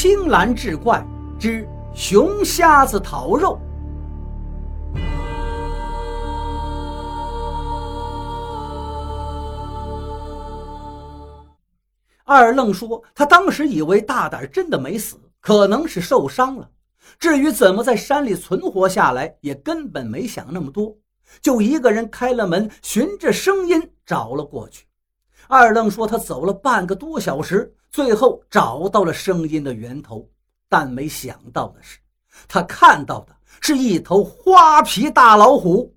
青蓝志怪之熊瞎子讨肉。二愣说：“他当时以为大胆真的没死，可能是受伤了。至于怎么在山里存活下来，也根本没想那么多，就一个人开了门，循着声音找了过去。”二愣说：“他走了半个多小时，最后找到了声音的源头，但没想到的是，他看到的是一头花皮大老虎。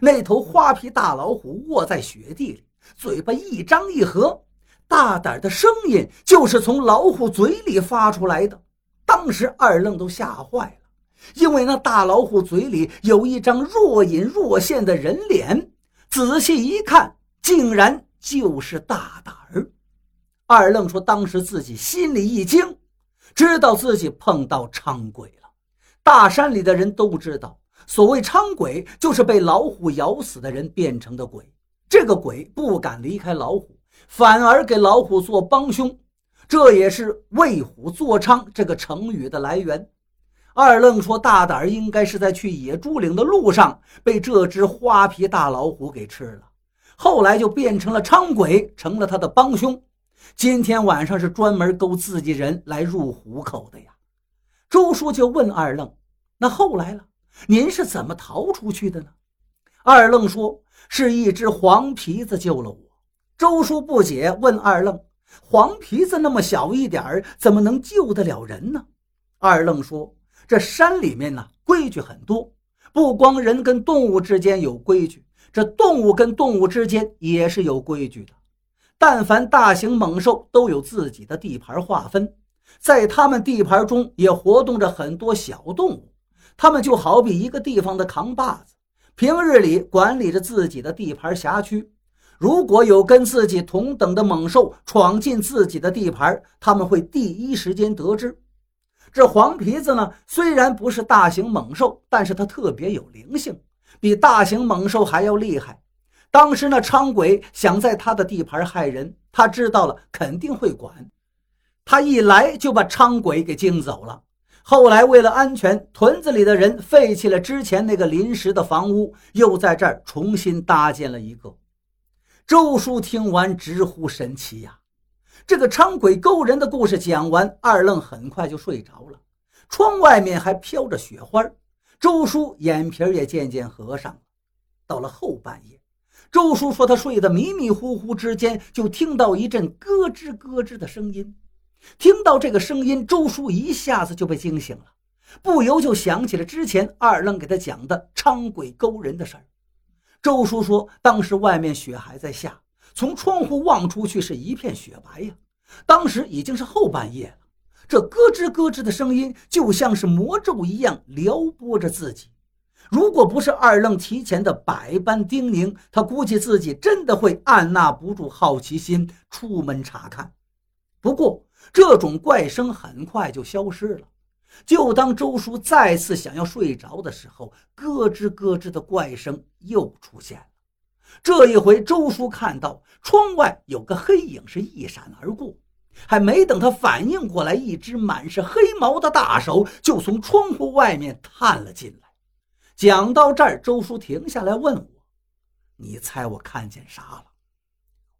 那头花皮大老虎卧在雪地里，嘴巴一张一合。”大胆的声音就是从老虎嘴里发出来的，当时二愣都吓坏了，因为那大老虎嘴里有一张若隐若现的人脸，仔细一看，竟然就是大胆儿。二愣说，当时自己心里一惊，知道自己碰到伥鬼了。大山里的人都知道，所谓伥鬼，就是被老虎咬死的人变成的鬼，这个鬼不敢离开老虎。反而给老虎做帮凶，这也是“为虎作伥”这个成语的来源。二愣说：“大胆应该是在去野猪岭的路上被这只花皮大老虎给吃了，后来就变成了伥鬼，成了他的帮凶。今天晚上是专门勾自己人来入虎口的呀。”周叔就问二愣：“那后来了？您是怎么逃出去的呢？”二愣说：“是一只黄皮子救了我。”周叔不解，问二愣：“黄皮子那么小一点儿，怎么能救得了人呢？”二愣说：“这山里面呢，规矩很多，不光人跟动物之间有规矩，这动物跟动物之间也是有规矩的。但凡大型猛兽都有自己的地盘划分，在他们地盘中也活动着很多小动物，他们就好比一个地方的扛把子，平日里管理着自己的地盘辖区。”如果有跟自己同等的猛兽闯进自己的地盘，他们会第一时间得知。这黄皮子呢，虽然不是大型猛兽，但是它特别有灵性，比大型猛兽还要厉害。当时那伥鬼想在他的地盘害人，他知道了肯定会管，他一来就把伥鬼给惊走了。后来为了安全，屯子里的人废弃了之前那个临时的房屋，又在这儿重新搭建了一个。周叔听完直呼神奇呀！这个伥鬼勾人的故事讲完，二愣很快就睡着了。窗外面还飘着雪花，周叔眼皮也渐渐合上了。到了后半夜，周叔说他睡得迷迷糊糊之间，就听到一阵咯吱咯吱的声音。听到这个声音，周叔一下子就被惊醒了，不由就想起了之前二愣给他讲的伥鬼勾人的事儿。周叔说：“当时外面雪还在下，从窗户望出去是一片雪白呀。当时已经是后半夜了，这咯吱咯吱的声音就像是魔咒一样撩拨着自己。如果不是二愣提前的百般叮咛，他估计自己真的会按捺不住好奇心出门查看。不过，这种怪声很快就消失了。”就当周叔再次想要睡着的时候，咯吱咯吱的怪声又出现了。这一回，周叔看到窗外有个黑影是一闪而过，还没等他反应过来，一只满是黑毛的大手就从窗户外面探了进来。讲到这儿，周叔停下来问我：“你猜我看见啥了？”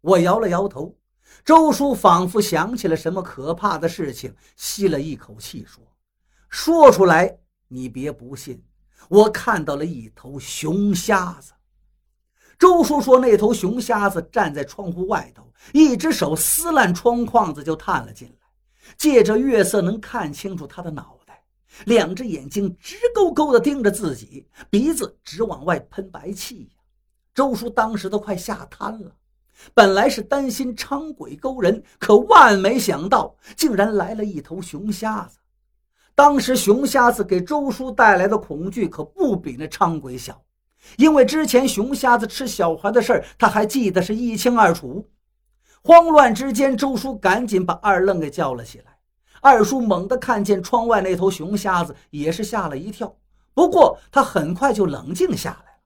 我摇了摇头。周叔仿佛想起了什么可怕的事情，吸了一口气说。说出来，你别不信。我看到了一头熊瞎子。周叔说，那头熊瞎子站在窗户外头，一只手撕烂窗框子就探了进来，借着月色能看清楚他的脑袋，两只眼睛直勾勾地盯着自己，鼻子直往外喷白气呀。周叔当时都快吓瘫了。本来是担心伥鬼勾人，可万没想到，竟然来了一头熊瞎子。当时熊瞎子给周叔带来的恐惧可不比那伥鬼小，因为之前熊瞎子吃小孩的事儿，他还记得是一清二楚。慌乱之间，周叔赶紧把二愣给叫了起来。二叔猛地看见窗外那头熊瞎子，也是吓了一跳。不过他很快就冷静下来了，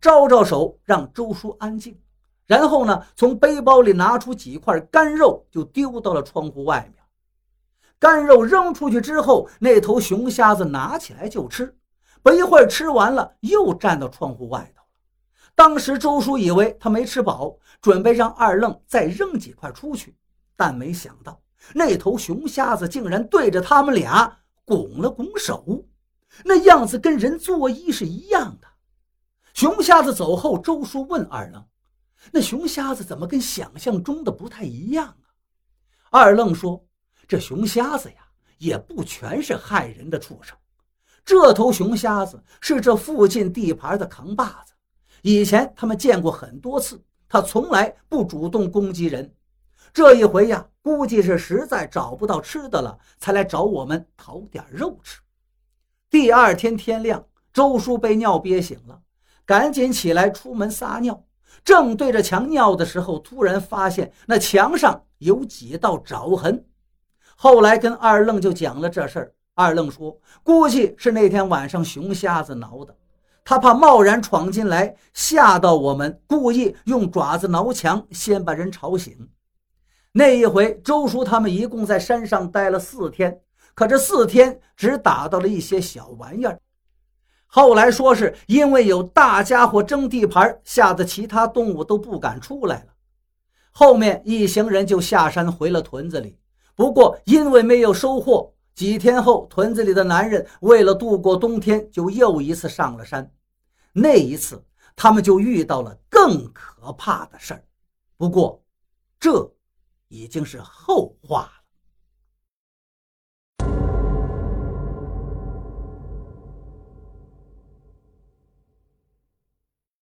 招招手让周叔安静，然后呢，从背包里拿出几块干肉，就丢到了窗户外面。干肉扔出去之后，那头熊瞎子拿起来就吃，不一会儿吃完了，又站到窗户外头。当时周叔以为他没吃饱，准备让二愣再扔几块出去，但没想到那头熊瞎子竟然对着他们俩拱了拱手，那样子跟人作揖是一样的。熊瞎子走后，周叔问二愣：“那熊瞎子怎么跟想象中的不太一样啊？”二愣说。这熊瞎子呀，也不全是害人的畜生。这头熊瞎子是这附近地盘的扛把子，以前他们见过很多次，他从来不主动攻击人。这一回呀，估计是实在找不到吃的了，才来找我们讨点肉吃。第二天天亮，周叔被尿憋醒了，赶紧起来出门撒尿。正对着墙尿的时候，突然发现那墙上有几道爪痕。后来跟二愣就讲了这事儿，二愣说估计是那天晚上熊瞎子挠的，他怕贸然闯进来吓到我们，故意用爪子挠墙，先把人吵醒。那一回，周叔他们一共在山上待了四天，可这四天只打到了一些小玩意儿。后来说是因为有大家伙争地盘，吓得其他动物都不敢出来了。后面一行人就下山回了屯子里。不过，因为没有收获，几天后，屯子里的男人为了度过冬天，就又一次上了山。那一次，他们就遇到了更可怕的事儿。不过，这已经是后话。